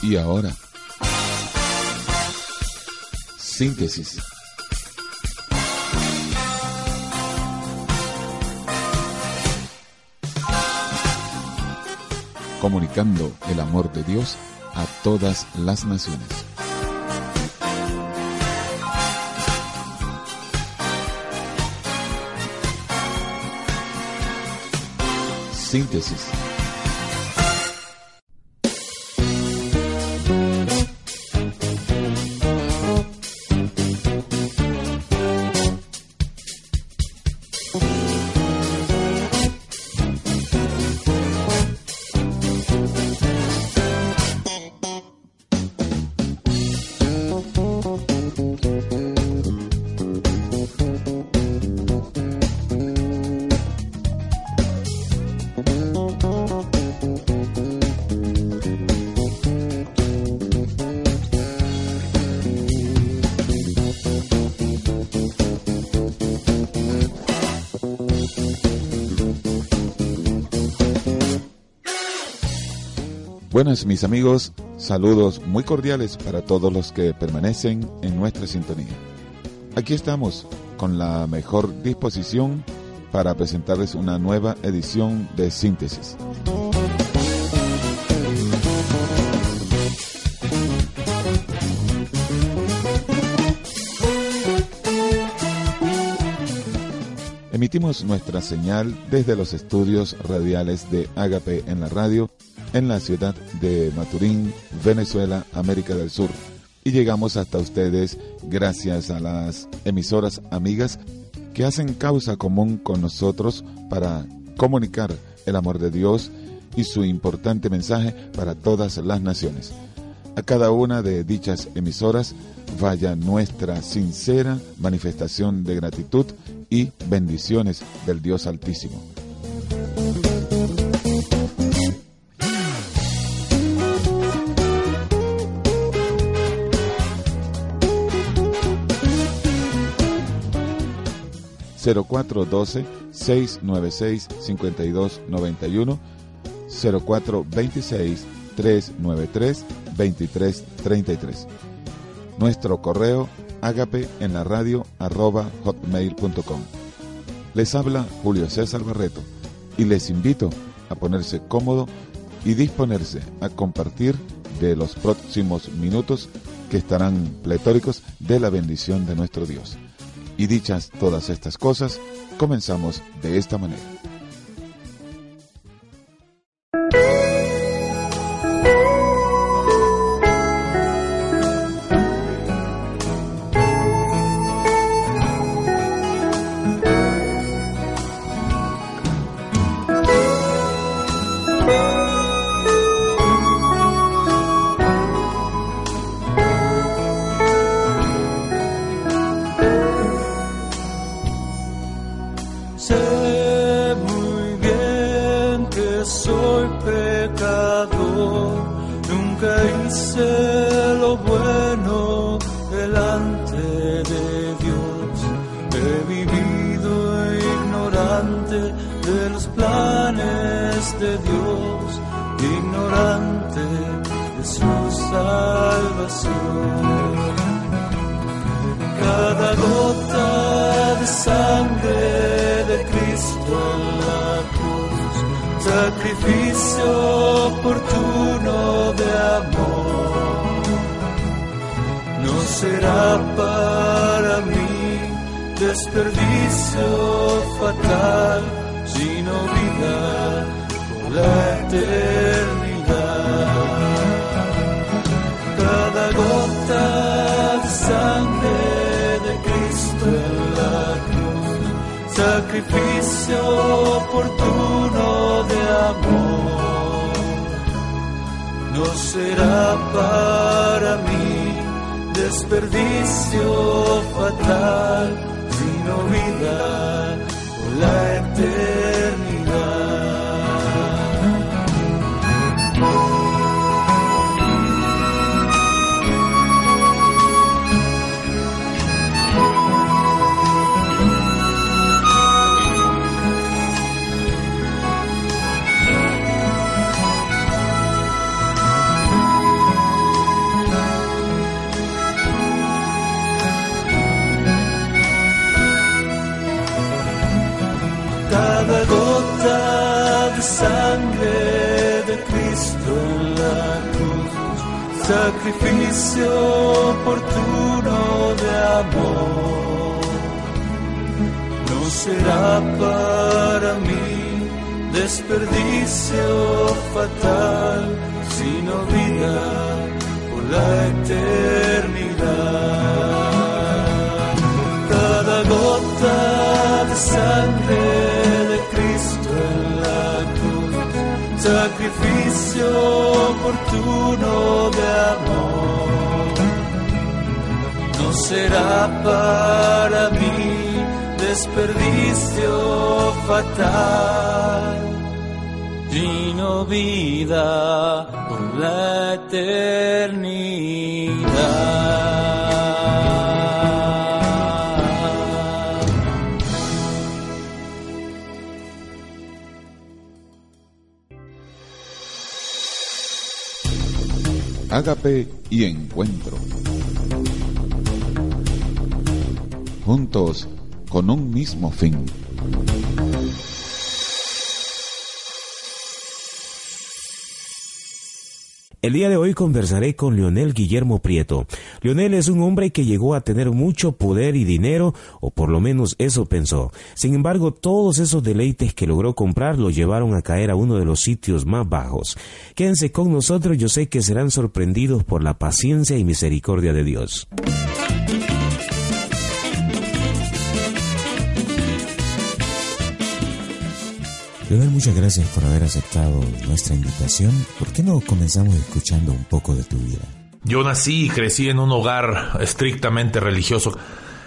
Y ahora, síntesis. Comunicando el amor de Dios a todas las naciones. Síntesis Mis amigos, saludos muy cordiales para todos los que permanecen en nuestra sintonía. Aquí estamos con la mejor disposición para presentarles una nueva edición de Síntesis. Emitimos nuestra señal desde los estudios radiales de Agape en la radio en la ciudad de Maturín, Venezuela, América del Sur. Y llegamos hasta ustedes gracias a las emisoras amigas que hacen causa común con nosotros para comunicar el amor de Dios y su importante mensaje para todas las naciones. A cada una de dichas emisoras vaya nuestra sincera manifestación de gratitud y bendiciones del Dios Altísimo. 0412-696-5291, 0426-393-2333. Nuestro correo agape en la radio arroba hotmail.com. Les habla Julio César Barreto y les invito a ponerse cómodo y disponerse a compartir de los próximos minutos que estarán pletóricos de la bendición de nuestro Dios. Y dichas todas estas cosas, comenzamos de esta manera. Sacrificio oportuno de amor. No será para mí desperdicio fatal, sino vida por la eternidad. sacrificio oportuno de amor. No será para mí desperdicio fatal, sino vida sacrificio oportuno de amor, no será para mí desperdicio fatal, sino vida por la eternidad. Cada gota de sangre sacrificio oportuno de amor, no será para mí desperdicio fatal sino vida por la eternidad. Ágape y encuentro. Juntos con un mismo fin. El día de hoy conversaré con Leonel Guillermo Prieto. Leonel es un hombre que llegó a tener mucho poder y dinero, o por lo menos eso pensó. Sin embargo, todos esos deleites que logró comprar lo llevaron a caer a uno de los sitios más bajos. Quédense con nosotros, yo sé que serán sorprendidos por la paciencia y misericordia de Dios. Leonel, muchas gracias por haber aceptado nuestra invitación. ¿Por qué no comenzamos escuchando un poco de tu vida? Yo nací y crecí en un hogar estrictamente religioso.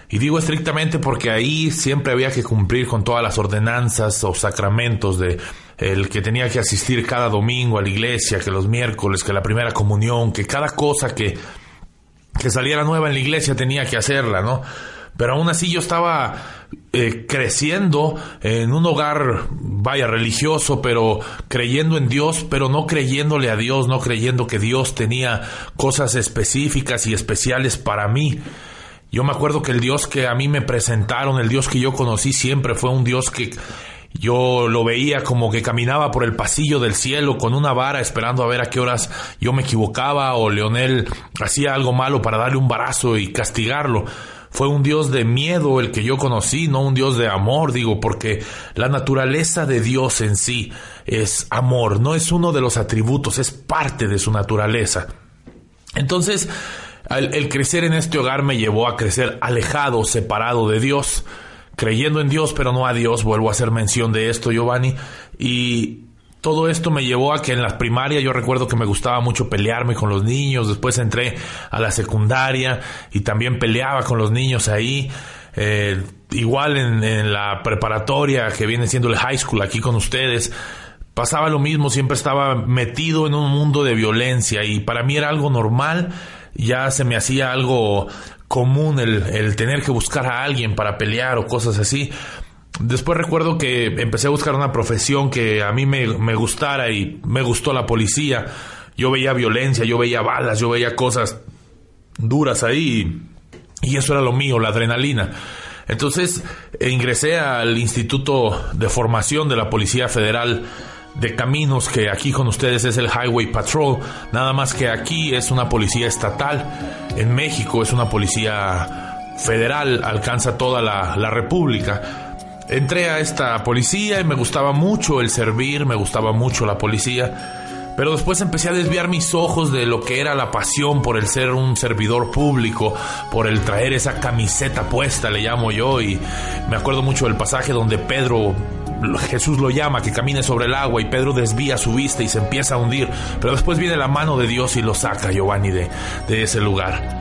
Y digo estrictamente porque ahí siempre había que cumplir con todas las ordenanzas o sacramentos de el que tenía que asistir cada domingo a la iglesia, que los miércoles, que la primera comunión, que cada cosa que, que saliera nueva en la iglesia tenía que hacerla, ¿no? Pero aún así yo estaba eh, creciendo en un hogar, vaya, religioso, pero creyendo en Dios, pero no creyéndole a Dios, no creyendo que Dios tenía cosas específicas y especiales para mí. Yo me acuerdo que el Dios que a mí me presentaron, el Dios que yo conocí siempre fue un Dios que yo lo veía como que caminaba por el pasillo del cielo con una vara esperando a ver a qué horas yo me equivocaba o Leonel hacía algo malo para darle un barazo y castigarlo fue un Dios de miedo el que yo conocí, no un Dios de amor, digo, porque la naturaleza de Dios en sí es amor, no es uno de los atributos, es parte de su naturaleza. Entonces, el, crecer en este hogar me llevó a crecer alejado, separado de Dios, creyendo en Dios, pero no a Dios, vuelvo a hacer mención de esto, Giovanni, y todo esto me llevó a que en la primaria yo recuerdo que me gustaba mucho pelearme con los niños, después entré a la secundaria y también peleaba con los niños ahí. Eh, igual en, la preparatoria que viene siendo el high school aquí con ustedes, pasaba lo mismo, siempre estaba metido en un mundo de violencia y para mí era algo normal, ya se me hacía algo común el tener que buscar a alguien para pelear o cosas así. Después recuerdo que empecé a buscar una profesión que a mí me, gustara y me gustó la policía. Yo veía violencia, yo veía balas, yo veía cosas duras ahí y eso era lo mío, la adrenalina. Entonces ingresé al Instituto de Formación de la Policía Federal de Caminos, que aquí con ustedes es el Highway Patrol, nada más que aquí es una policía estatal, en México es una policía federal, alcanza toda la, la República entré a esta policía y me gustaba mucho el servir, me gustaba mucho la policía. Pero después empecé a desviar mis ojos de lo que era la pasión por el ser un servidor público, por el traer esa camiseta puesta, le llamo yo, y me acuerdo mucho del pasaje donde Pedro, Jesús lo llama, que camine sobre el agua y Pedro desvía su vista y se empieza a hundir, pero después viene la mano de Dios y lo saca Giovanni de, de ese lugar.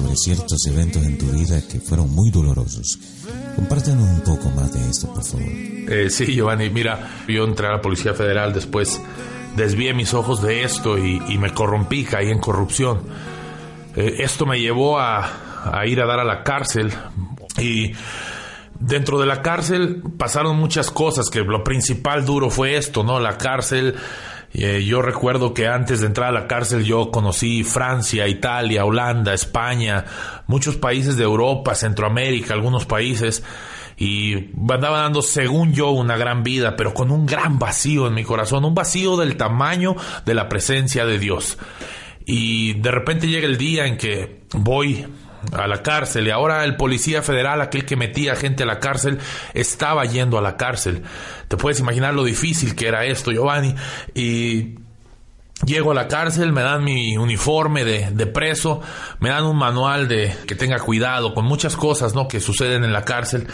Sobre ciertos eventos en tu vida que fueron muy dolorosos. Compártenos un poco más de esto, por favor. Eh, sí, Giovanni, mira, yo entré a la Policía Federal, después desvié mis ojos de esto y, y me corrompí, caí en corrupción. Eh, esto me llevó a, a ir a dar a la cárcel y dentro de la cárcel pasaron muchas cosas, que lo principal duro fue esto, ¿no? La cárcel, eh, yo recuerdo que antes de entrar a la cárcel yo conocí Francia, Italia, Holanda, España, muchos países de Europa, Centroamérica, algunos países, y andaba dando, según yo, una gran vida, pero con un gran vacío en mi corazón, un vacío del tamaño de la presencia de Dios. Y de repente llega el día en que voy a la cárcel y ahora el policía federal, aquel que metía gente a la cárcel, estaba yendo a la cárcel. Te puedes imaginar lo difícil que era esto, Giovanni. Y Llego a la cárcel, me dan mi uniforme de, de, preso, me dan un manual de que tenga cuidado con muchas cosas, ¿no? Que suceden en la cárcel.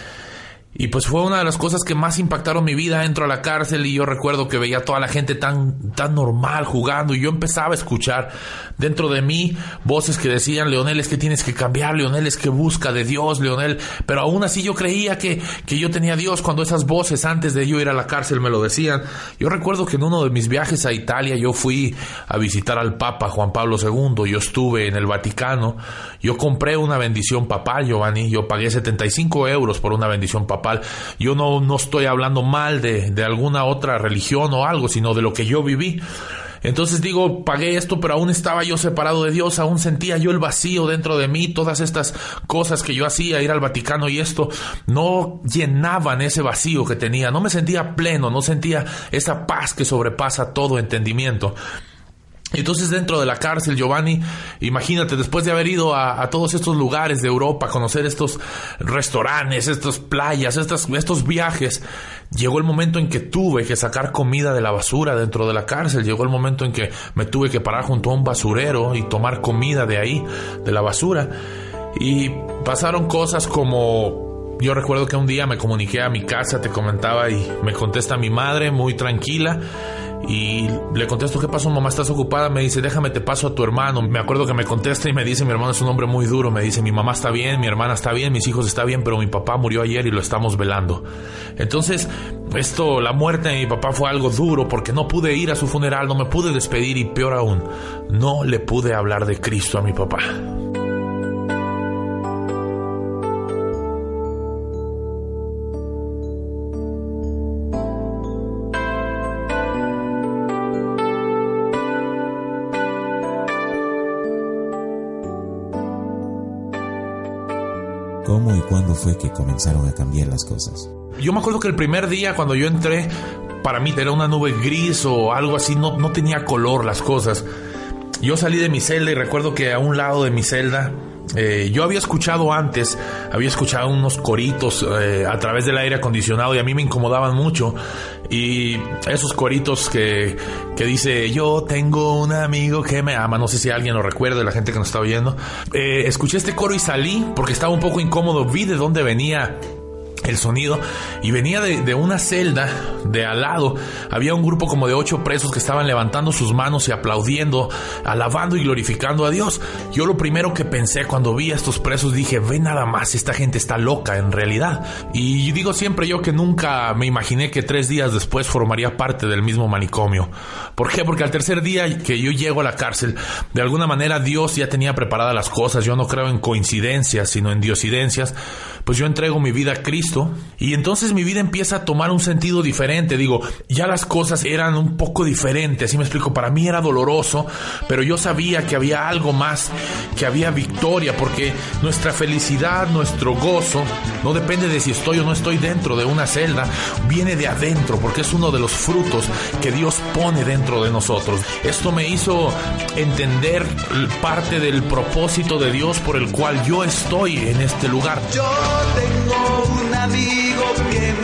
Y pues fue una de las cosas que más impactaron mi vida. Entro a la cárcel y yo recuerdo que veía a toda la gente tan, tan normal jugando y yo empezaba a escuchar dentro de mí voces que decían, Leonel, es que tienes que cambiar, Leonel, es que busca de Dios, Leonel. Pero aún así yo creía que, que yo tenía Dios cuando esas voces antes de yo ir a la cárcel me lo decían. Yo recuerdo que en uno de mis viajes a Italia yo fui a visitar al Papa Juan Pablo II, yo estuve en el Vaticano, yo compré una bendición papal, Giovanni, yo pagué 75 euros por una bendición papal yo no, no estoy hablando mal de, de alguna otra religión o algo, sino de lo que yo viví. Entonces digo, pagué esto, pero aún estaba yo separado de Dios, aún sentía yo el vacío dentro de mí, todas estas cosas que yo hacía, ir al Vaticano y esto, no llenaban ese vacío que tenía, no me sentía pleno, no sentía esa paz que sobrepasa todo entendimiento. Entonces dentro de la cárcel, Giovanni, imagínate, después de haber ido a, todos estos lugares de Europa, conocer estos restaurantes, estas playas, estos viajes, llegó el momento en que tuve que sacar comida de la basura dentro de la cárcel, llegó el momento en que me tuve que parar junto a un basurero y tomar comida de ahí, de la basura. Y pasaron cosas como yo recuerdo que un día me comuniqué a mi casa, te comentaba, y me contesta mi madre muy tranquila. Y le contesto, ¿qué pasó, mamá? ¿Estás ocupada? Me dice, déjame, te paso a tu hermano. Me acuerdo que me contesta y me dice, mi hermano es un hombre muy duro. Me dice, mi mamá está bien, mi hermana está bien, mis hijos están bien, pero mi papá murió ayer y lo estamos velando. Entonces, esto, la muerte de mi papá fue algo duro porque no pude ir a su funeral, no me pude despedir y peor aún, no le pude hablar de Cristo a mi papá. ¿Cómo y cuándo fue que comenzaron a cambiar las cosas? Yo me acuerdo que el primer día cuando yo entré, para mí era una nube gris o algo así, no, no tenía color las cosas. Yo salí de mi celda y recuerdo que a un lado de mi celda eh, yo había escuchado antes, había escuchado unos coritos eh, a través del aire acondicionado y a mí me incomodaban mucho. Y esos coritos que, que dice, yo tengo un amigo que me ama, no sé si alguien lo recuerda, la gente que nos está oyendo. Eh, escuché este coro y salí porque estaba un poco incómodo, vi de dónde venía el sonido y venía de, una celda de al lado. Había un grupo como de ocho presos que estaban levantando sus manos y aplaudiendo, alabando y glorificando a Dios. Yo lo primero que pensé cuando vi a estos presos dije, ve nada más, esta gente está loca en realidad. Y digo siempre yo que nunca me imaginé que tres días después formaría parte del mismo manicomio. ¿Por qué? Porque al tercer día que yo llego a la cárcel, de alguna manera Dios ya tenía preparadas las cosas. Yo no creo en coincidencias, sino en diosidencias. Pues yo entrego mi vida a Cristo y entonces mi vida empieza a tomar un sentido diferente. Digo, ya las cosas eran un poco diferentes, así me explico, para mí era doloroso, pero yo sabía que había algo más, que había victoria, porque nuestra felicidad, nuestro gozo, no depende de si estoy o no estoy dentro de una celda, viene de adentro, porque es uno de los frutos que Dios pone dentro de nosotros. Esto me hizo entender parte del propósito de Dios por el cual yo estoy en este lugar. Yo tengo amigo que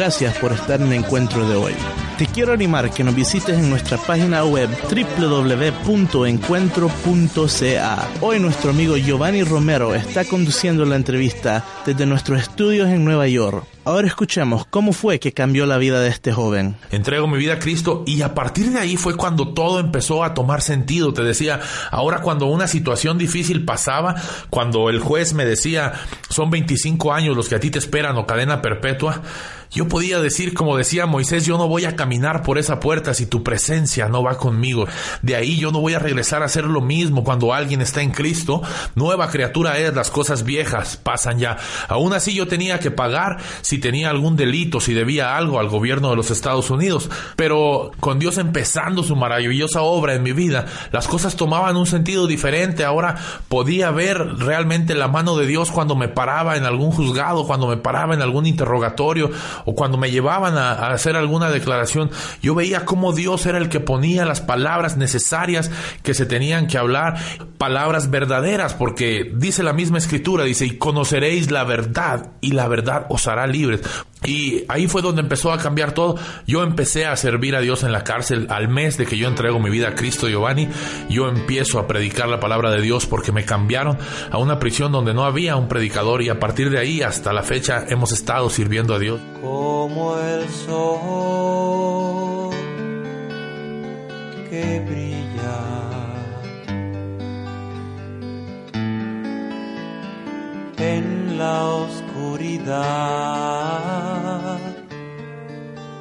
Gracias por estar en el encuentro de hoy. Te quiero animar que nos visites en nuestra página web www.encuentro.ca. Hoy nuestro amigo Giovanni Romero está conduciendo la entrevista desde nuestros estudios en Nueva York. Ahora escuchemos cómo fue que cambió la vida de este joven. entrego mi vida a Cristo y a partir de ahí fue cuando todo empezó a tomar sentido. Te decía, ahora cuando una situación difícil pasaba, cuando el juez me decía, son 25 años los que a ti te esperan o cadena perpetua, yo podía decir, como decía Moisés, yo no voy a caminar por esa puerta si tu presencia no va conmigo. De ahí yo no voy a regresar a hacer lo mismo cuando alguien está en Cristo. Nueva criatura es, las cosas viejas pasan ya. Aún así yo tenía que pagar si tenía algún delito, si debía algo al gobierno de los Estados Unidos. Pero con Dios empezando su maravillosa obra en mi vida, las cosas tomaban un sentido diferente. Ahora podía ver realmente la mano de Dios cuando me paraba en algún juzgado, cuando me paraba en algún interrogatorio o cuando me llevaban a, hacer alguna declaración. Yo veía cómo Dios era el que ponía las palabras necesarias que se tenían que hablar, palabras verdaderas, porque dice la misma escritura, dice, y conoceréis la verdad y la verdad os hará Y ahí fue donde empezó a cambiar todo. Yo empecé a servir a Dios en la cárcel. Al mes de que yo entrego mi vida a Cristo Giovanni, yo empiezo a predicar la palabra de Dios porque me cambiaron a una prisión donde no había un predicador y a partir de ahí hasta la fecha hemos estado sirviendo a Dios. como el sol que brilla en la oscuridad.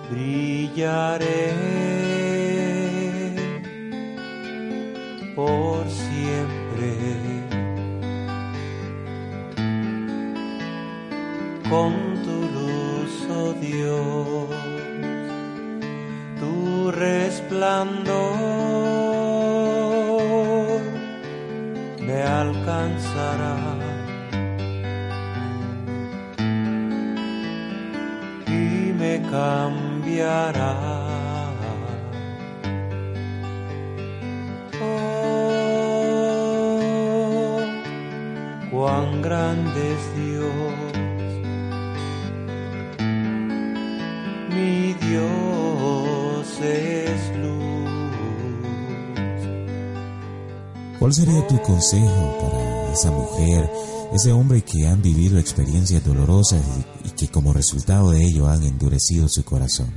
Brillaré por siempre. con tu luz, oh Dios, tu resplandor me alcanzará. Cambiará. Oh, cuán grande es Dios. Mi Dios es luz. ¿Cuál sería tu consejo para esa mujer, ese hombre que han vivido experiencias dolorosas y, que como resultado de ello han endurecido su corazón?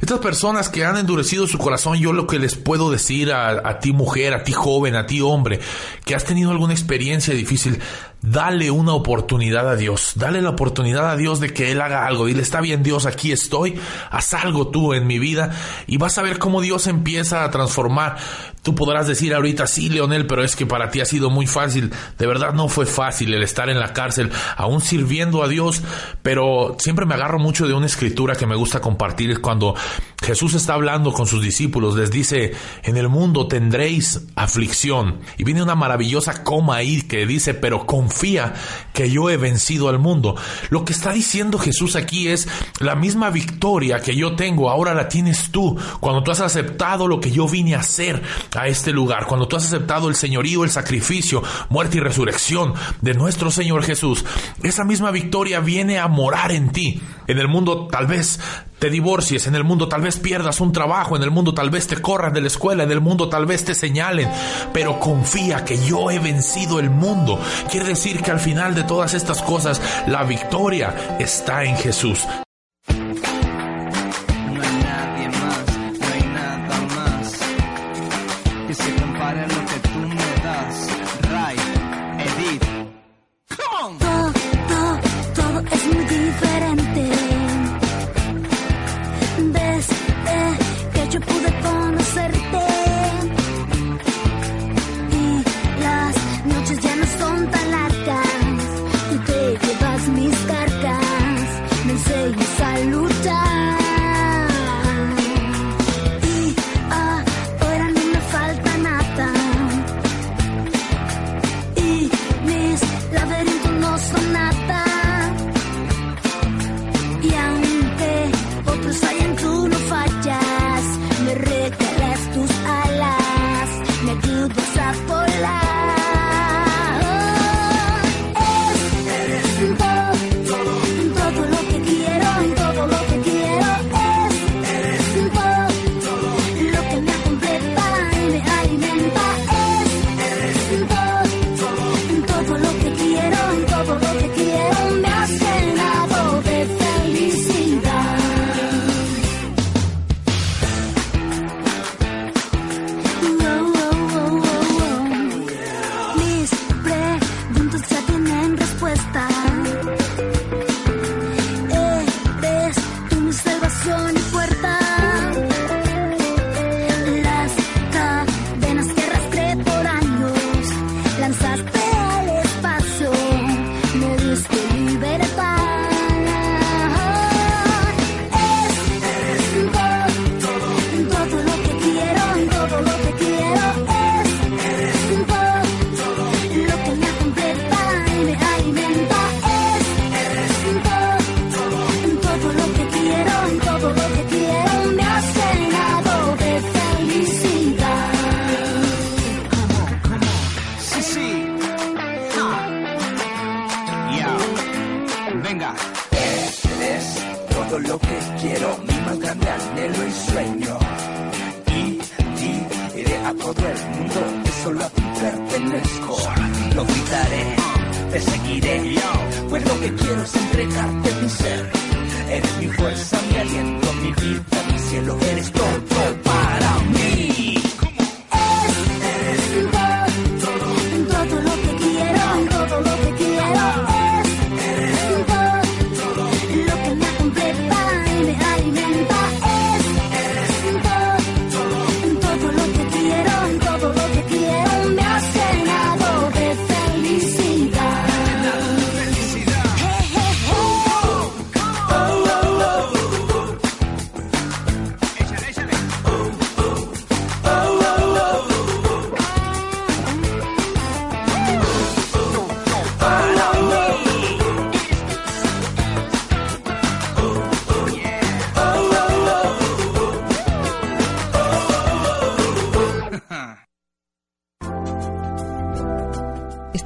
Estas personas que han endurecido su corazón, yo lo que les puedo decir a, a ti mujer, a ti joven, a ti hombre, que has tenido alguna experiencia difícil, dale una oportunidad a Dios, dale la oportunidad a Dios de que Él haga algo. Dile, está bien Dios, aquí estoy, haz algo tú en mi vida y vas a ver cómo Dios empieza a transformar. Tú podrás decir ahorita, sí, Leonel, pero es que para ti ha sido muy fácil. De verdad no fue fácil el estar en la cárcel, aún sirviendo a Dios, pero siempre me agarro mucho de una escritura que me gusta compartir cuando Jesús está hablando con sus discípulos, les dice, en el mundo tendréis aflicción. Y viene una maravillosa coma ahí que dice, pero que yo he vencido al mundo. Lo que está diciendo Jesús aquí es, la misma victoria que yo tengo, ahora la tienes tú, cuando tú has aceptado lo que yo vine a hacer a este lugar, cuando tú has aceptado el señorío, el sacrificio, muerte y resurrección de nuestro Señor Jesús, esa misma victoria viene a morar en ti. En el mundo tal vez te divorcies, en el mundo tal vez pierdas un trabajo, en el mundo tal vez te corran de la escuela, en el mundo tal vez te señalen, pero confía que yo he vencido el mundo. Quiere decir que al final de todas estas cosas, la victoria está en Jesús.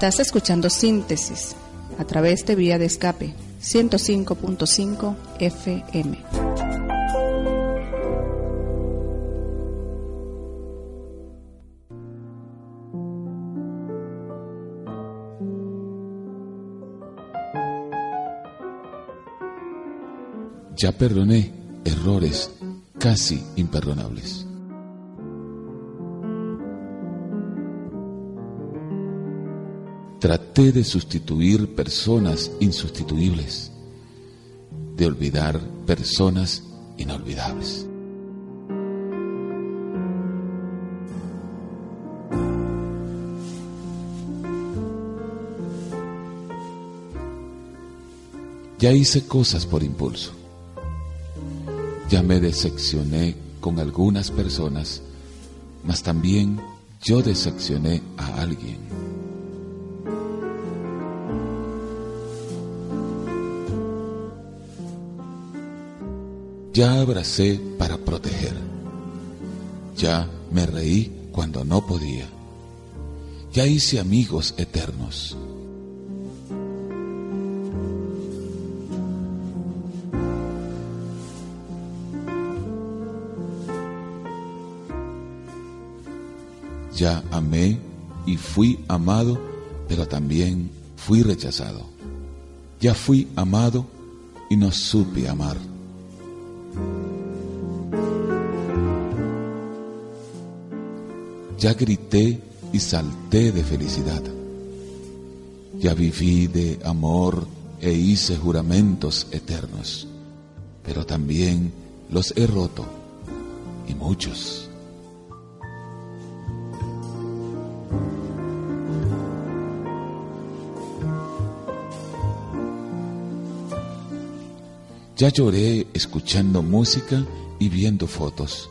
Estás escuchando Síntesis a través de Vía de Escape 105.5 FM. Ya perdoné errores, casi imperdonables. Traté de sustituir personas insustituibles, de olvidar personas inolvidables. Ya hice cosas por impulso. Ya me decepcioné con algunas personas, mas también yo decepcioné a alguien. Ya abracé para proteger. Ya me reí cuando no podía. Ya hice amigos eternos. Ya amé y fui amado, pero también fui rechazado. Ya fui amado y no supe amar. Ya grité y salté de felicidad. Ya viví de amor e hice juramentos eternos, pero también los he roto, y muchos. Ya lloré escuchando música y viendo fotos.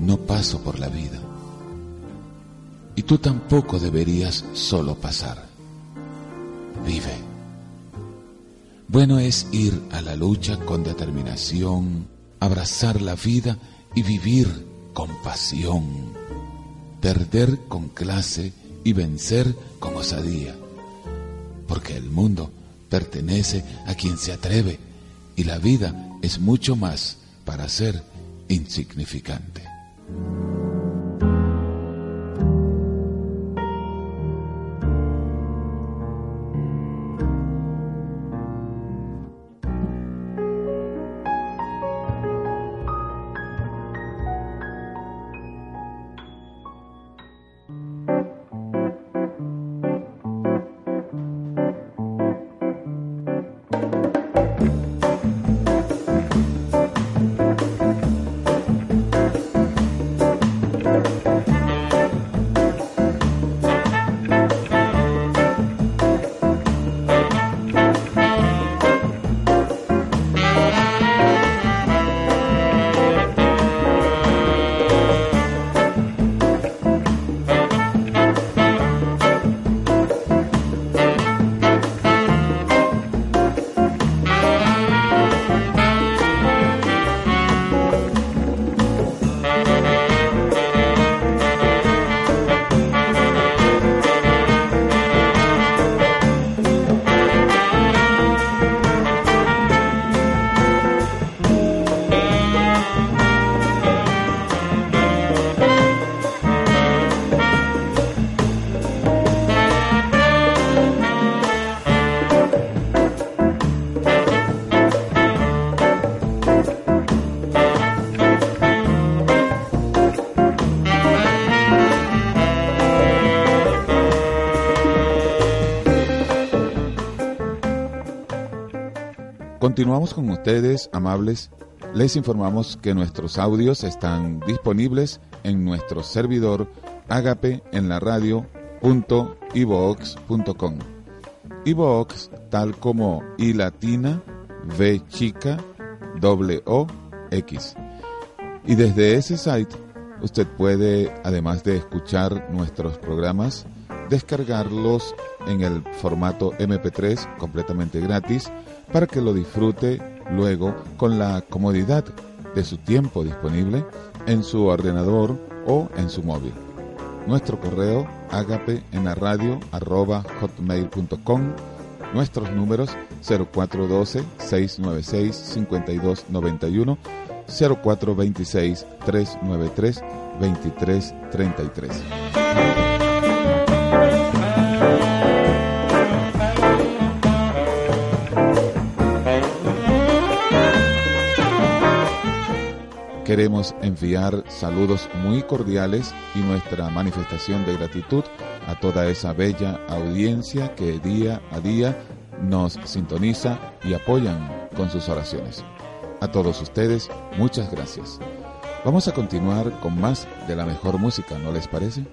no paso por la vida. Y tú tampoco deberías solo pasar. Vive. Bueno es ir a la lucha con determinación, abrazar la vida y vivir con pasión. Perder con clase y vencer con osadía. Porque el mundo pertenece a quien se atreve y la vida es mucho más para ser insignificante. thank you Continuamos con ustedes, amables. Les informamos que nuestros audios están disponibles en nuestro servidor agape en la radio tal como I latina, V chica, W X. Y desde ese site usted puede, además de escuchar nuestros programas, descargarlos en el formato MP3 completamente gratis para que lo disfrute luego con la comodidad de su tiempo disponible en su ordenador o en su móvil. Nuestro correo agape en la radio arroba hotmail.com Nuestros números 0412-696-5291, 0426-393-2333. Queremos enviar saludos muy cordiales y nuestra manifestación de gratitud a toda esa bella audiencia que día a día nos sintoniza y apoyan con sus oraciones. A todos ustedes, muchas gracias. Vamos a continuar con más de la mejor música, ¿no les parece?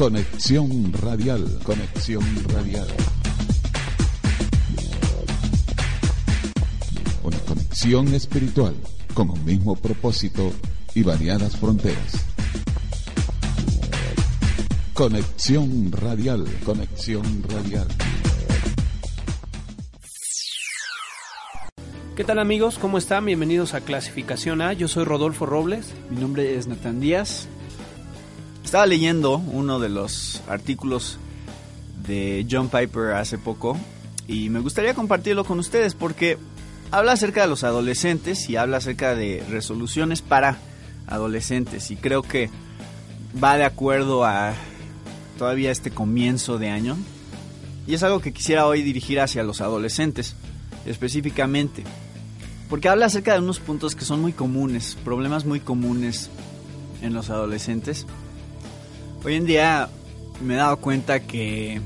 Conexión Radial, Conexión Radial. Una conexión espiritual con un mismo propósito y variadas fronteras. Conexión Radial, Conexión Radial. ¿Qué tal amigos? ¿Cómo están? Bienvenidos a Clasificación A. Yo soy Rodolfo Robles. Mi nombre es Natán Díaz. Estaba leyendo uno de los artículos de John Piper hace poco y me gustaría compartirlo con ustedes porque habla acerca de los adolescentes y habla acerca de resoluciones para adolescentes y creo que va de acuerdo a todavía este comienzo de año y es algo que quisiera hoy dirigir hacia los adolescentes específicamente porque habla acerca de unos puntos que son muy comunes, problemas muy comunes en los adolescentes. Hoy en día me he dado cuenta que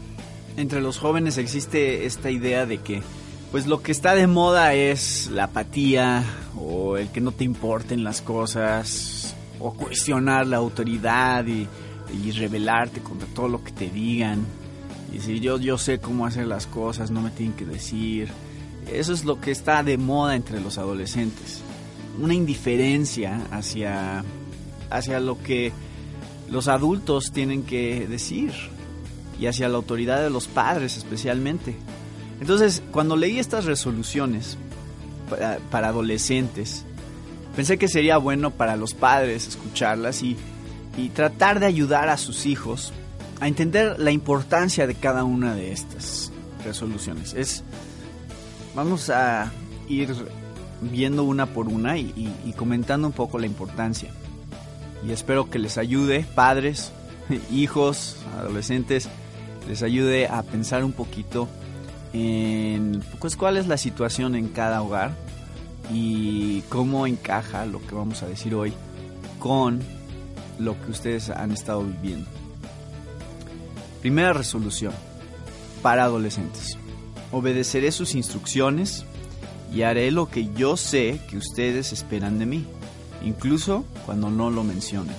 entre los jóvenes existe esta idea de que pues lo que está de moda es la apatía o el que no te importen las cosas o cuestionar la autoridad y, y rebelarte contra todo lo que te digan. Y decir yo, yo sé cómo hacer las cosas, no me tienen que decir. Eso es lo que está de moda entre los adolescentes. Una indiferencia hacia, hacia lo que los adultos tienen que decir y hacia la autoridad de los padres especialmente. Entonces, cuando leí estas resoluciones para, adolescentes, pensé que sería bueno para los padres escucharlas y, y tratar de ayudar a sus hijos a entender la importancia de cada una de estas resoluciones. Es, vamos a ir viendo una por una y, comentando un poco la importancia. Y espero que les ayude, padres, hijos, adolescentes, les ayude a pensar un poquito en pues, cuál es la situación en cada hogar y cómo encaja lo que vamos a decir hoy con lo que ustedes han estado viviendo. Primera resolución para adolescentes. Obedeceré sus instrucciones y haré lo que yo sé que ustedes esperan de mí, incluso cuando no lo mencionen.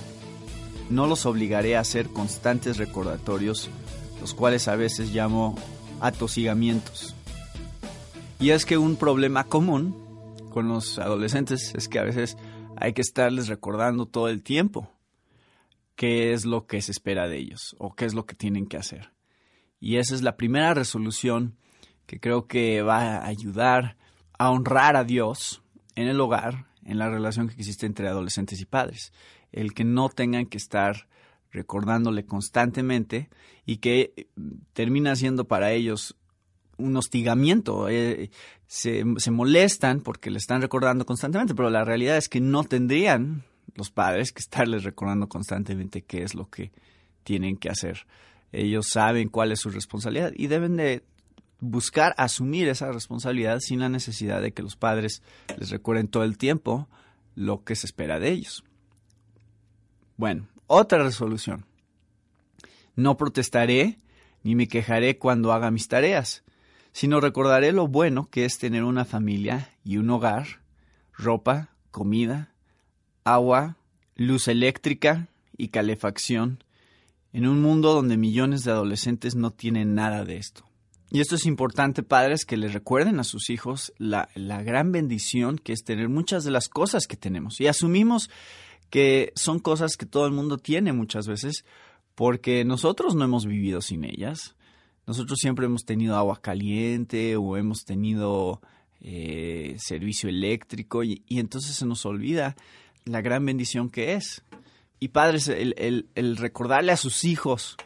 No los obligaré a hacer constantes recordatorios, los cuales a veces llamo atosigamientos. Y es que un problema común con los adolescentes es que a veces hay que estarles recordando todo el tiempo qué es lo que se espera de ellos o qué es lo que tienen que hacer. Y esa es la primera resolución que creo que va a ayudar a honrar a Dios en el hogar, en la relación que existe entre adolescentes y padres. El que no tengan que estar recordándole constantemente y que termina siendo para ellos un hostigamiento. Eh, se, se, molestan porque le están recordando constantemente, pero la realidad es que no tendrían los padres que estarles recordando constantemente qué es lo que tienen que hacer. Ellos saben cuál es su responsabilidad y deben de buscar asumir esa responsabilidad sin la necesidad de que los padres les recuerden todo el tiempo lo que se espera de ellos. Bueno, otra resolución. No protestaré ni me quejaré cuando haga mis tareas, sino recordaré lo bueno que es tener una familia y un hogar, ropa, comida, agua, luz eléctrica y calefacción, en un mundo donde millones de adolescentes no tienen nada de esto. Y esto es importante, padres, que les recuerden a sus hijos la, la, gran bendición que es tener muchas de las cosas que tenemos. Y asumimos que son cosas que todo el mundo tiene muchas veces porque nosotros no hemos vivido sin ellas. Nosotros siempre hemos tenido agua caliente o hemos tenido eh, servicio eléctrico y, entonces se nos olvida la gran bendición que es. Y padres, el, el recordarle a sus hijos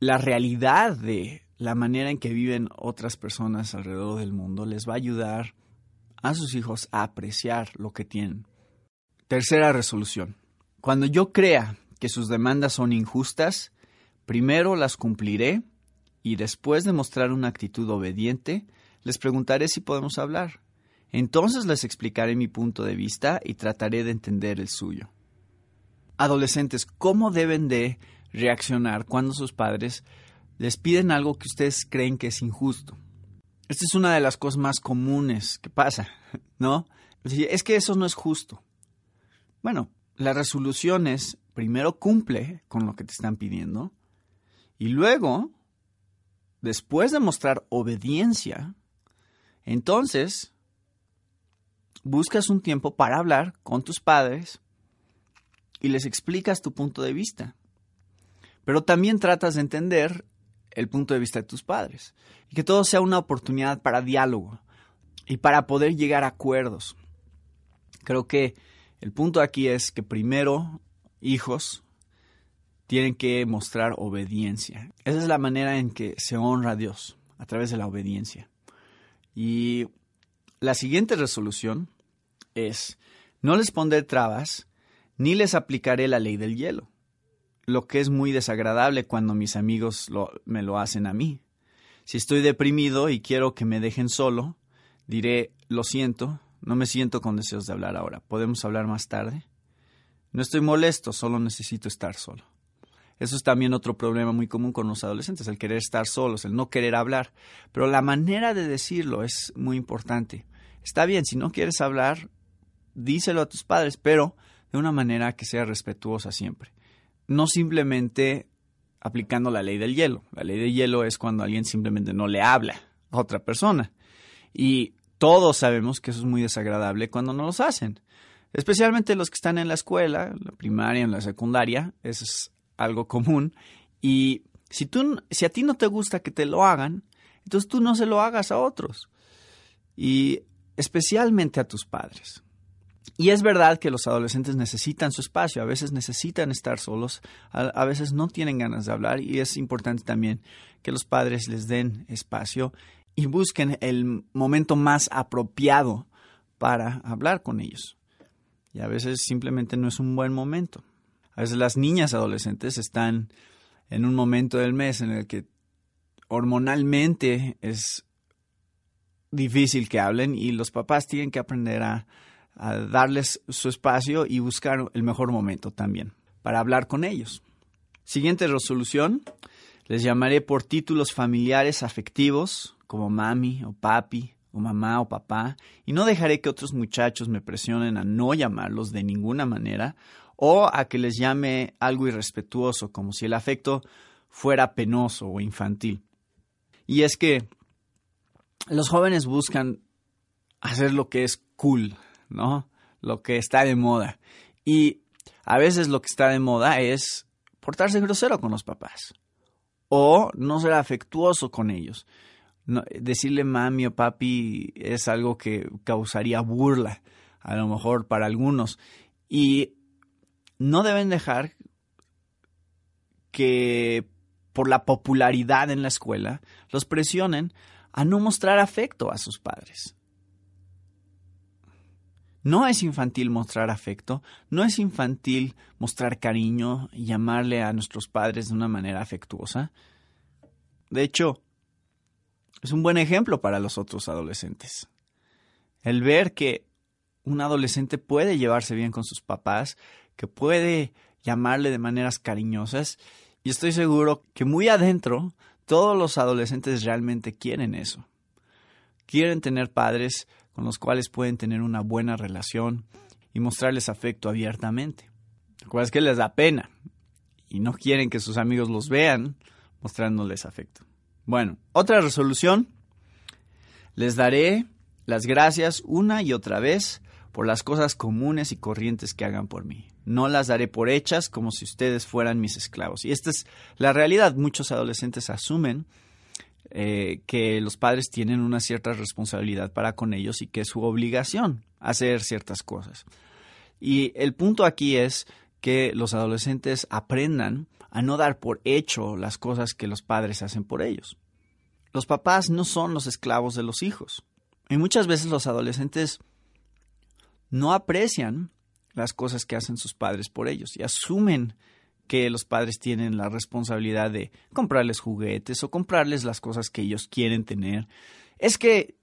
la realidad de la manera en que viven otras personas alrededor del mundo les va a ayudar a sus hijos a apreciar lo que tienen. Tercera resolución. Cuando yo crea que sus demandas son injustas, primero las cumpliré y después de mostrar una actitud obediente, les preguntaré si podemos hablar. Entonces les explicaré mi punto de vista y trataré de entender el suyo. Adolescentes, ¿cómo deben de reaccionar cuando sus padres les piden algo que ustedes creen que es injusto? Esta es una de las cosas más comunes que pasa, ¿no? Es que eso no es justo. Bueno, las resoluciones primero cumple con lo que te están pidiendo y luego, después de mostrar obediencia, entonces buscas un tiempo para hablar con tus padres y les explicas tu punto de vista. Pero también tratas de entender el punto de vista de tus padres y que todo sea una oportunidad para diálogo y para poder llegar a acuerdos. Creo que el punto aquí es que primero, hijos, tienen que mostrar obediencia. Esa es la manera en que se honra a Dios, a través de la obediencia. Y la siguiente resolución es, no les pondré trabas, ni les aplicaré la ley del hielo, lo que es muy desagradable cuando mis amigos me lo hacen a mí. Si estoy deprimido y quiero que me dejen solo, diré, lo siento, no me siento con deseos de hablar ahora, ¿podemos hablar más tarde? No estoy molesto, solo necesito estar solo. Eso es también otro problema muy común con los adolescentes, el querer estar solos, el no querer hablar. Pero la manera de decirlo es muy importante. Está bien, si no quieres hablar, díselo a tus padres, pero de una manera que sea respetuosa siempre. No simplemente aplicando la ley del hielo. La ley del hielo es cuando alguien simplemente no le habla a otra persona. Y todos sabemos que eso es muy desagradable cuando no los hacen. Especialmente los que están en la escuela, en la primaria, en la secundaria, eso es algo común. Y si, tú, si a ti no te gusta que te lo hagan, entonces tú no se lo hagas a otros. Y especialmente a tus padres. Y es verdad que los adolescentes necesitan su espacio, a veces necesitan estar solos, a, veces no tienen ganas de hablar y es importante también que los padres les den espacio y busquen el momento más apropiado para hablar con ellos. Y a veces simplemente no es un buen momento. A veces las niñas adolescentes están en un momento del mes en el que hormonalmente es difícil que hablen y los papás tienen que aprender a, a, darles su espacio y buscar el mejor momento también para hablar con ellos. Siguiente resolución, les llamaré por títulos familiares afectivos como mami o papi o mamá o papá y no dejaré que otros muchachos me presionen a no llamarlos de ninguna manera o a que les llame algo irrespetuoso como si el afecto fuera penoso o infantil. Y es que los jóvenes buscan hacer lo que es cool, ¿no? Lo que está de moda. Y a veces lo que está de moda es portarse grosero con los papás o no ser afectuoso con ellos. Decirle mami o papi es algo que causaría burla, a lo mejor para algunos. Y no deben dejar que por la popularidad en la escuela los presionen a no mostrar afecto a sus padres. No es infantil mostrar afecto, no es infantil mostrar cariño y llamarle a nuestros padres de una manera afectuosa. De hecho, es un buen ejemplo para los otros adolescentes. El ver que un adolescente puede llevarse bien con sus papás, que puede llamarle de maneras cariñosas, y estoy seguro que muy adentro todos los adolescentes realmente quieren eso. Quieren tener padres con los cuales pueden tener una buena relación y mostrarles afecto abiertamente. Lo es que les da pena y no quieren que sus amigos los vean mostrándoles afecto. Bueno, otra resolución. Les daré las gracias una y otra vez por las cosas comunes y corrientes que hagan por mí. No las daré por hechas como si ustedes fueran mis esclavos. Y esta es la realidad. Muchos adolescentes asumen eh, que los padres tienen una cierta responsabilidad para con ellos y que es su obligación hacer ciertas cosas. Y el punto aquí es que los adolescentes aprendan a no dar por hecho las cosas que los padres hacen por ellos. Los papás no son los esclavos de los hijos. Y muchas veces los adolescentes no aprecian las cosas que hacen sus padres por ellos y asumen que los padres tienen la responsabilidad de comprarles juguetes o comprarles las cosas que ellos quieren tener. Es que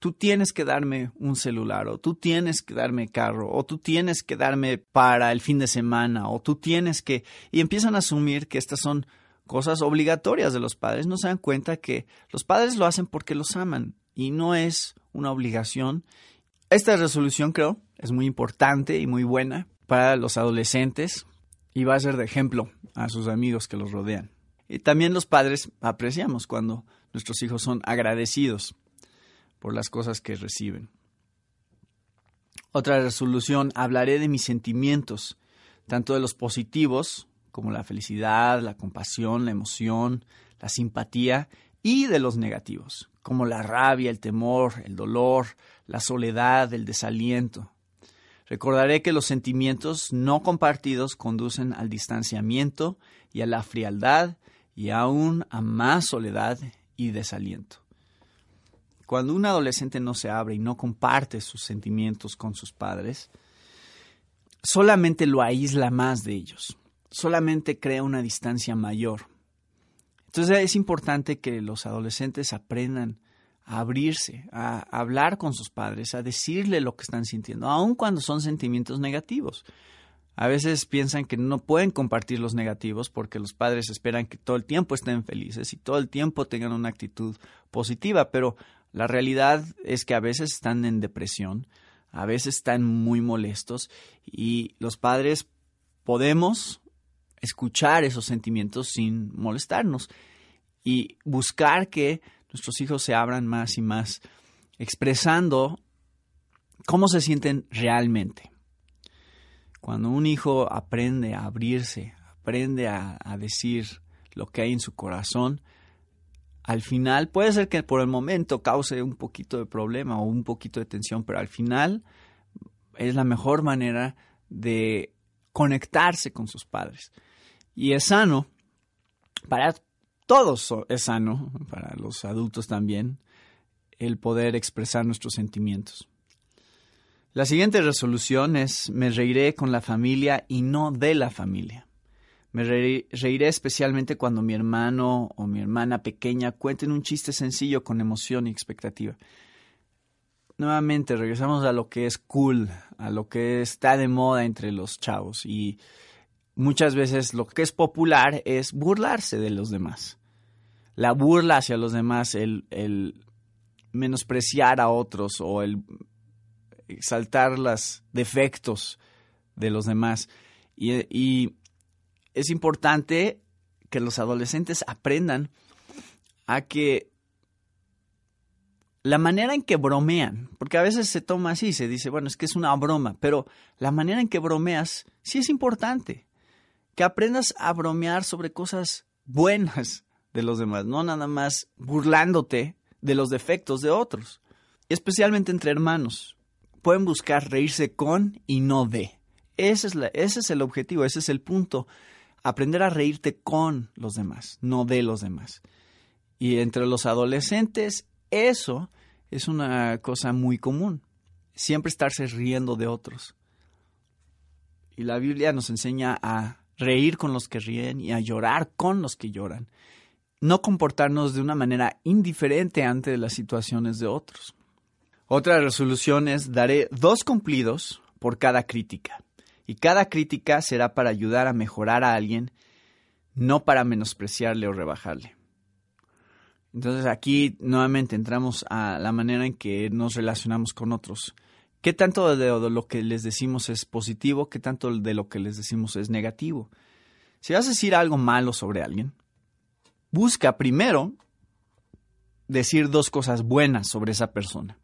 tú tienes que darme un celular o tú tienes que darme carro o tú tienes que darme para el fin de semana o tú tienes que... Y empiezan a asumir que estas son cosas obligatorias de los padres. No se dan cuenta que los padres lo hacen porque los aman y no es una obligación. Esta resolución creo es muy importante y muy buena para los adolescentes y va a ser de ejemplo a sus amigos que los rodean. Y también los padres apreciamos cuando nuestros hijos son agradecidos por las cosas que reciben. Otra resolución, hablaré de mis sentimientos, tanto de los positivos, como la felicidad, la compasión, la emoción, la simpatía, y de los negativos, como la rabia, el temor, el dolor, la soledad, el desaliento. Recordaré que los sentimientos no compartidos conducen al distanciamiento y a la frialdad y aún a más soledad y desaliento. Cuando un adolescente no se abre y no comparte sus sentimientos con sus padres, solamente lo aísla más de ellos, solamente crea una distancia mayor. Entonces es importante que los adolescentes aprendan a abrirse, a hablar con sus padres, a decirle lo que están sintiendo, aun cuando son sentimientos negativos. A veces piensan que no pueden compartir los negativos porque los padres esperan que todo el tiempo estén felices y todo el tiempo tengan una actitud positiva, pero la realidad es que a veces están en depresión, a veces están muy molestos y los padres podemos escuchar esos sentimientos sin molestarnos y buscar que nuestros hijos se abran más y más, expresando cómo se sienten realmente. Cuando un hijo aprende a abrirse, aprende a, a, decir lo que hay en su corazón, al final puede ser que por el momento cause un poquito de problema o un poquito de tensión, pero al final es la mejor manera de conectarse con sus padres. Y es sano para todos es sano, para los adultos también, el poder expresar nuestros sentimientos. La siguiente resolución es me reiré con la familia y no de la familia. Me reiré especialmente cuando mi hermano o mi hermana pequeña cuenten un chiste sencillo con emoción y expectativa. Nuevamente regresamos a lo que es cool, a lo que está de moda entre los chavos y muchas veces lo que es popular es burlarse de los demás. La burla hacia los demás, el, el menospreciar a otros o el exaltar los defectos de los demás. Y, es importante que los adolescentes aprendan a que la manera en que bromean, porque a veces se toma así, se dice, bueno, es que es una broma, pero la manera en que bromeas sí es importante que aprendas a bromear sobre cosas buenas de los demás, no nada más burlándote de los defectos de otros, especialmente entre hermanos. Pueden buscar reírse con y no de. Ese es, ese es el objetivo, ese es el punto. Aprender a reírte con los demás, no de los demás. Y entre los adolescentes, eso es una cosa muy común. Siempre estarse riendo de otros. Y la Biblia nos enseña a reír con los que ríen y a llorar con los que lloran. No comportarnos de una manera indiferente ante las situaciones de otros. Otra resolución es daré dos cumplidos por cada crítica. Y cada crítica será para ayudar a mejorar a alguien, no para menospreciarle o rebajarle. Entonces aquí nuevamente entramos a la manera en que nos relacionamos con otros. ¿Qué tanto de, lo que les decimos es positivo? ¿Qué tanto de lo que les decimos es negativo? Si vas a decir algo malo sobre alguien, busca primero decir dos cosas buenas sobre esa persona.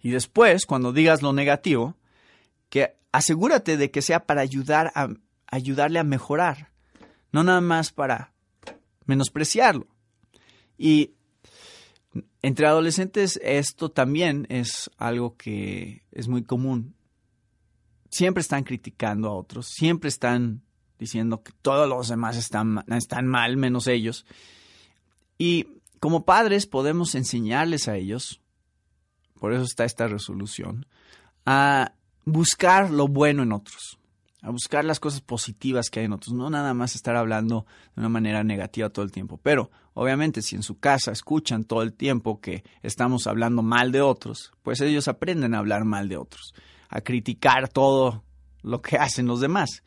Y después, cuando digas lo negativo, que asegúrate de que sea para ayudar a ayudarle a mejorar, no nada más para menospreciarlo. Y entre adolescentes esto también es algo que es muy común. Siempre están criticando a otros, siempre están diciendo que todos los demás están, están mal, menos ellos. Y como padres podemos enseñarles a ellos, por eso está esta resolución, a buscar lo bueno en otros a buscar las cosas positivas que hay en otros, no nada más estar hablando de una manera negativa todo el tiempo. Pero obviamente si en su casa escuchan todo el tiempo que estamos hablando mal de otros, pues ellos aprenden a hablar mal de otros, a criticar todo lo que hacen los demás.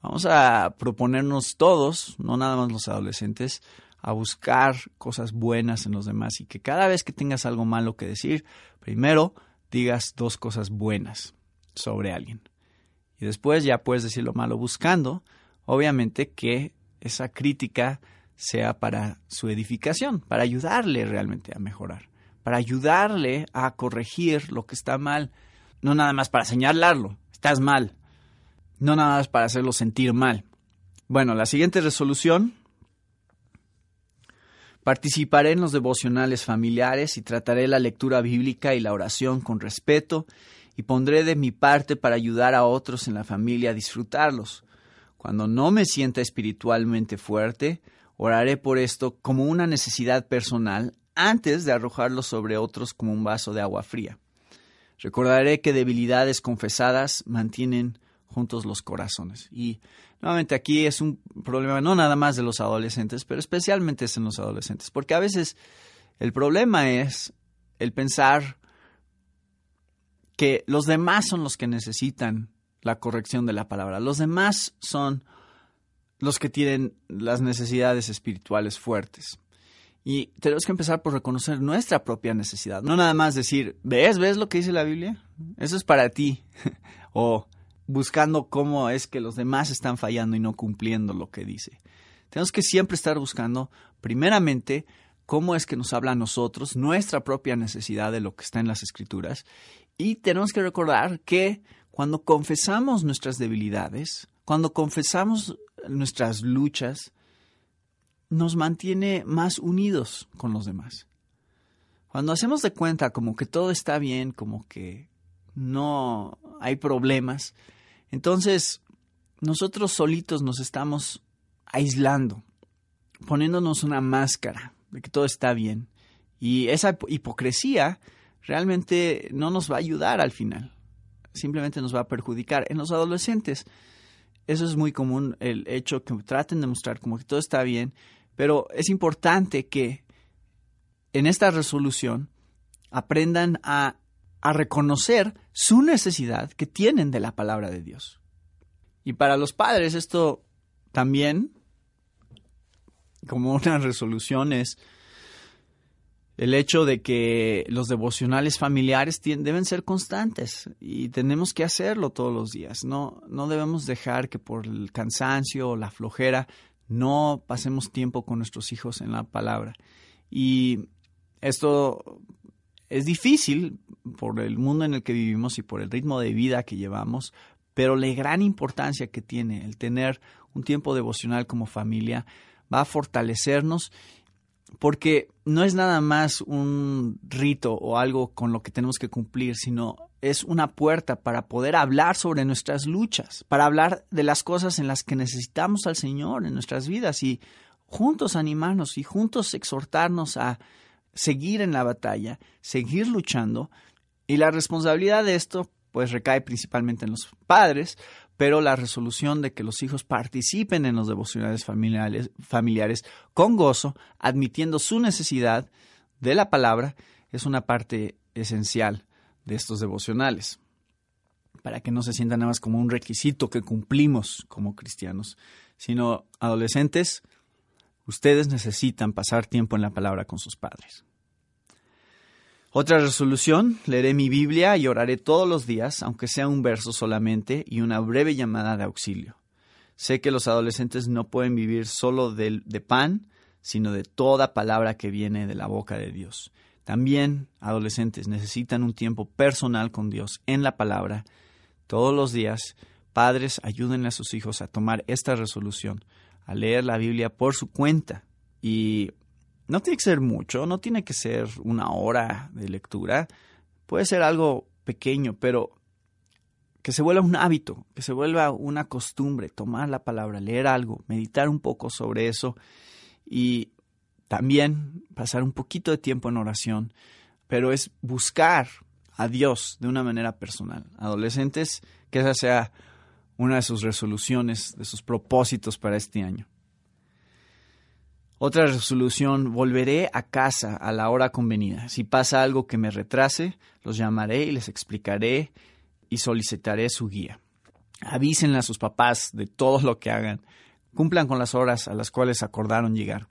Vamos a proponernos todos, no nada más los adolescentes, a buscar cosas buenas en los demás y que cada vez que tengas algo malo que decir, primero digas dos cosas buenas sobre alguien Y después ya puedes decir lo malo buscando, obviamente, que esa crítica sea para su edificación, para ayudarle realmente a mejorar, para ayudarle a corregir lo que está mal, no nada más para señalarlo, estás mal, no nada más para hacerlo sentir mal. Bueno, la siguiente resolución, participaré en los devocionales familiares y trataré la lectura bíblica y la oración con respeto y pondré de mi parte para ayudar a otros en la familia a disfrutarlos. Cuando no me sienta espiritualmente fuerte, oraré por esto como una necesidad personal antes de arrojarlo sobre otros como un vaso de agua fría. Recordaré que debilidades confesadas mantienen juntos los corazones. Y nuevamente aquí es un problema no nada más de los adolescentes, pero especialmente es en los adolescentes, porque a veces el problema es el pensar que los demás son los que necesitan la corrección de la palabra. Los demás son los que tienen las necesidades espirituales fuertes. Y tenemos que empezar por reconocer nuestra propia necesidad. No nada más decir, ¿ves? ¿Ves lo que dice la Biblia? Eso es para ti. o buscando cómo es que los demás están fallando y no cumpliendo lo que dice. Tenemos que siempre estar buscando, primeramente, cómo es que nos habla a nosotros, nuestra propia necesidad de lo que está en las escrituras. Y tenemos que recordar que cuando confesamos nuestras debilidades, cuando confesamos nuestras luchas, nos mantiene más unidos con los demás. Cuando hacemos de cuenta como que todo está bien, como que no hay problemas, entonces nosotros solitos nos estamos aislando, poniéndonos una máscara de que todo está bien. Y esa hipocresía realmente no nos va a ayudar al final, simplemente nos va a perjudicar. En los adolescentes, eso es muy común, el hecho que traten de mostrar como que todo está bien, pero es importante que en esta resolución aprendan a, a reconocer su necesidad que tienen de la palabra de Dios. Y para los padres esto también, como una resolución, es el hecho de que los devocionales familiares deben ser constantes y tenemos que hacerlo todos los días. No, no debemos dejar que por el cansancio o la flojera no pasemos tiempo con nuestros hijos en la palabra. Y esto es difícil por el mundo en el que vivimos y por el ritmo de vida que llevamos, pero la gran importancia que tiene el tener un tiempo devocional como familia va a fortalecernos porque no es nada más un rito o algo con lo que tenemos que cumplir, sino es una puerta para poder hablar sobre nuestras luchas, para hablar de las cosas en las que necesitamos al Señor en nuestras vidas y juntos animarnos y juntos exhortarnos a seguir en la batalla, seguir luchando. Y la responsabilidad de esto pues recae principalmente en los padres, pero la resolución de que los hijos participen en los devocionales familiares, con gozo, admitiendo su necesidad de la palabra, es una parte esencial de estos devocionales, para que no se sientan nada más como un requisito que cumplimos como cristianos, sino adolescentes, ustedes necesitan pasar tiempo en la palabra con sus padres. Otra resolución, leeré mi Biblia y oraré todos los días, aunque sea un verso solamente y una breve llamada de auxilio. Sé que los adolescentes no pueden vivir solo de, pan, sino de toda palabra que viene de la boca de Dios. También adolescentes necesitan un tiempo personal con Dios en la palabra. Todos los días, padres ayuden a sus hijos a tomar esta resolución, a leer la Biblia por su cuenta y no tiene que ser mucho, no tiene que ser una hora de lectura, puede ser algo pequeño, pero que se vuelva un hábito, que se vuelva una costumbre, tomar la palabra, leer algo, meditar un poco sobre eso y también pasar un poquito de tiempo en oración, pero es buscar a Dios de una manera personal. Adolescentes, que esa sea una de sus resoluciones, de sus propósitos para este año. Otra resolución, volveré a casa a la hora convenida. Si pasa algo que me retrase, los llamaré y les explicaré y solicitaré su guía. Avísenle a sus papás de todo lo que hagan. Cumplan con las horas a las cuales acordaron llegar.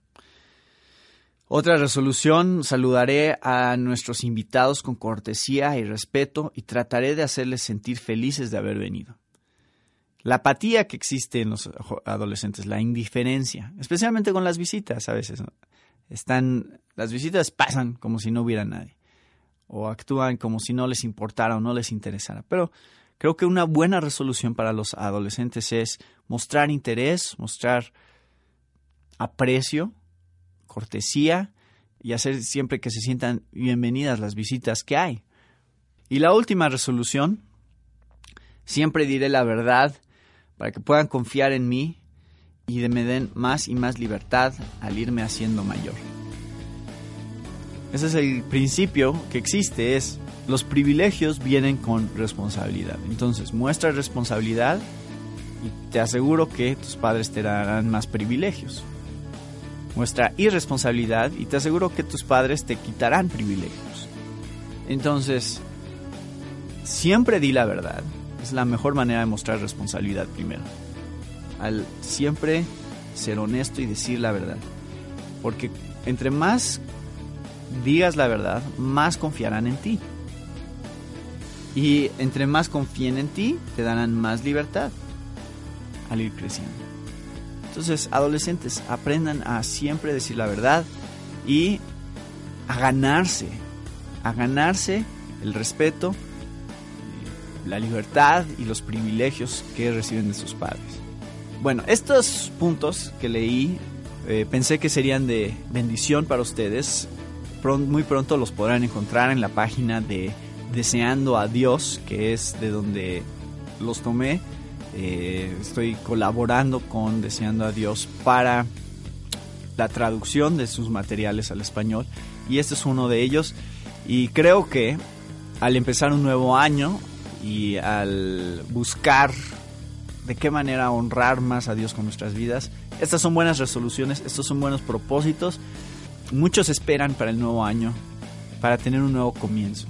Otra resolución, saludaré a nuestros invitados con cortesía y respeto y trataré de hacerles sentir felices de haber venido. La apatía que existe en los adolescentes, la indiferencia, especialmente con las visitas a veces. Están, las visitas pasan como si no hubiera nadie, o actúan como si no les importara o no les interesara. Pero creo que una buena resolución para los adolescentes es mostrar interés, mostrar aprecio, cortesía y hacer siempre que se sientan bienvenidas las visitas que hay. Y la última resolución, siempre diré la verdad para que puedan confiar en mí y de- me den más y más libertad al irme haciendo mayor. Ese es el principio que existe, es los privilegios vienen con responsabilidad. Entonces, muestra responsabilidad y te aseguro que tus padres te darán más privilegios. Muestra irresponsabilidad y te aseguro que tus padres te quitarán privilegios. Entonces, siempre di la verdad. Es la mejor manera de mostrar responsabilidad primero. Al siempre ser honesto y decir la verdad. Porque entre más digas la verdad, más confiarán en ti. Y entre más confíen en ti, te darán más libertad al ir creciendo. Entonces, adolescentes, aprendan a siempre decir la verdad y a ganarse, a ganarse el respeto, la libertad y los privilegios que reciben de sus padres. Bueno, estos puntos que leí eh, pensé que serían de bendición para ustedes. Muy pronto los podrán encontrar en la página de Deseando a Dios, que es de donde los tomé. Eh, estoy colaborando con Deseando a Dios para la traducción de sus materiales al español y este es uno de ellos y creo que al empezar un nuevo año y al buscar de qué manera honrar más a Dios con nuestras vidas, estas son buenas resoluciones, estos son buenos propósitos. Muchos esperan para el nuevo año, para tener un nuevo comienzo,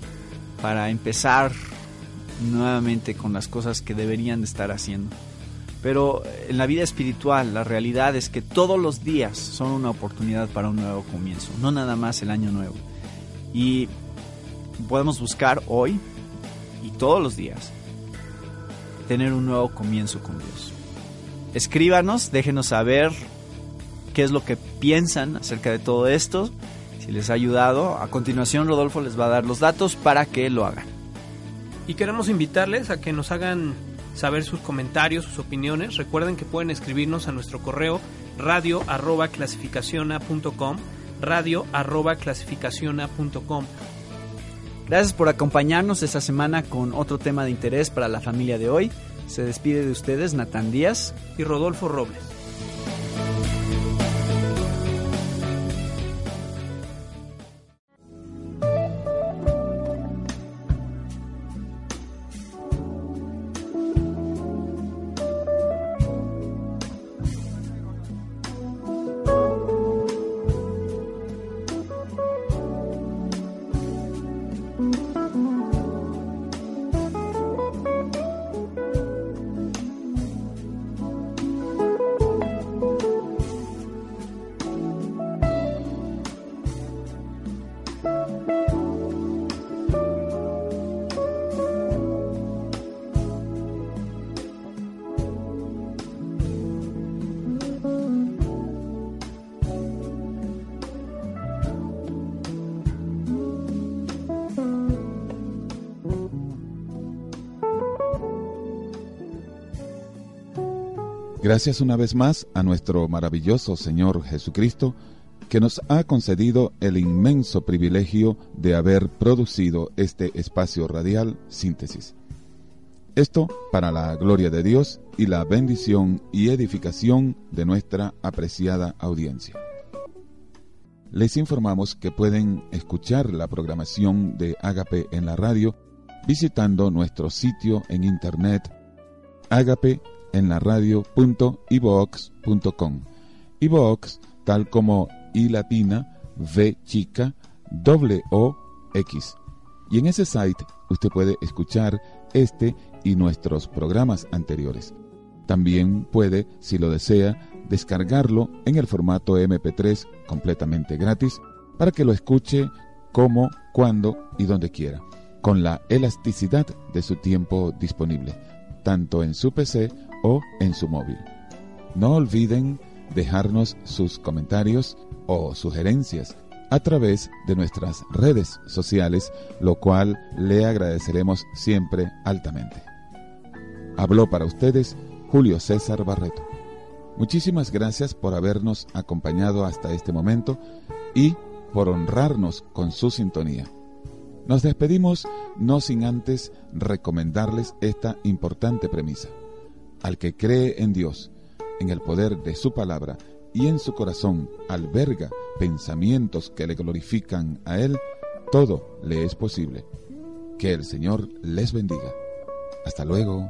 para empezar nuevamente con las cosas que deberían de estar haciendo. Pero en la vida espiritual la realidad es que todos los días son una oportunidad para un nuevo comienzo, no nada más el año nuevo. Y podemos buscar hoy y todos los días tener un nuevo comienzo con Dios. Escríbanos, déjenos saber qué es lo que piensan acerca de todo esto, si les ha ayudado. A continuación Rodolfo les va a dar los datos para que lo hagan. Y queremos invitarles a que nos hagan saber sus comentarios, sus opiniones. Recuerden que pueden escribirnos a nuestro correo radio arroba clasificaciona.com radio arroba clasificaciona.com Gracias por acompañarnos esta semana con otro tema de interés para la familia de hoy. Se despide de ustedes Natán Díaz y Rodolfo Robles. Gracias una vez más a nuestro maravilloso Señor Jesucristo, que nos ha concedido el inmenso privilegio de haber producido este espacio radial síntesis. Esto para la gloria de Dios y la bendición y edificación de nuestra apreciada audiencia. Les informamos que pueden escuchar la programación de Ágape en la radio visitando nuestro sitio en internet agape en la radio.ivox.com. iVox, tal como I latina, V chica, doble O, X. Y en ese site usted puede escuchar este y nuestros programas anteriores. También puede, si lo desea, descargarlo en el formato MP3 completamente gratis para que lo escuche como, cuando y donde quiera, con la elasticidad de su tiempo disponible, tanto en su PC o en su móvil. No olviden dejarnos sus comentarios o sugerencias a través de nuestras redes sociales, lo cual le agradeceremos siempre altamente. Habló para ustedes Julio César Barreto. Muchísimas gracias por habernos acompañado hasta este momento y por honrarnos con su sintonía. Nos despedimos no sin antes recomendarles esta importante premisa. Al que cree en Dios, en el poder de su palabra y en su corazón alberga pensamientos que le glorifican a Él, todo le es posible. Que el Señor les bendiga. Hasta luego.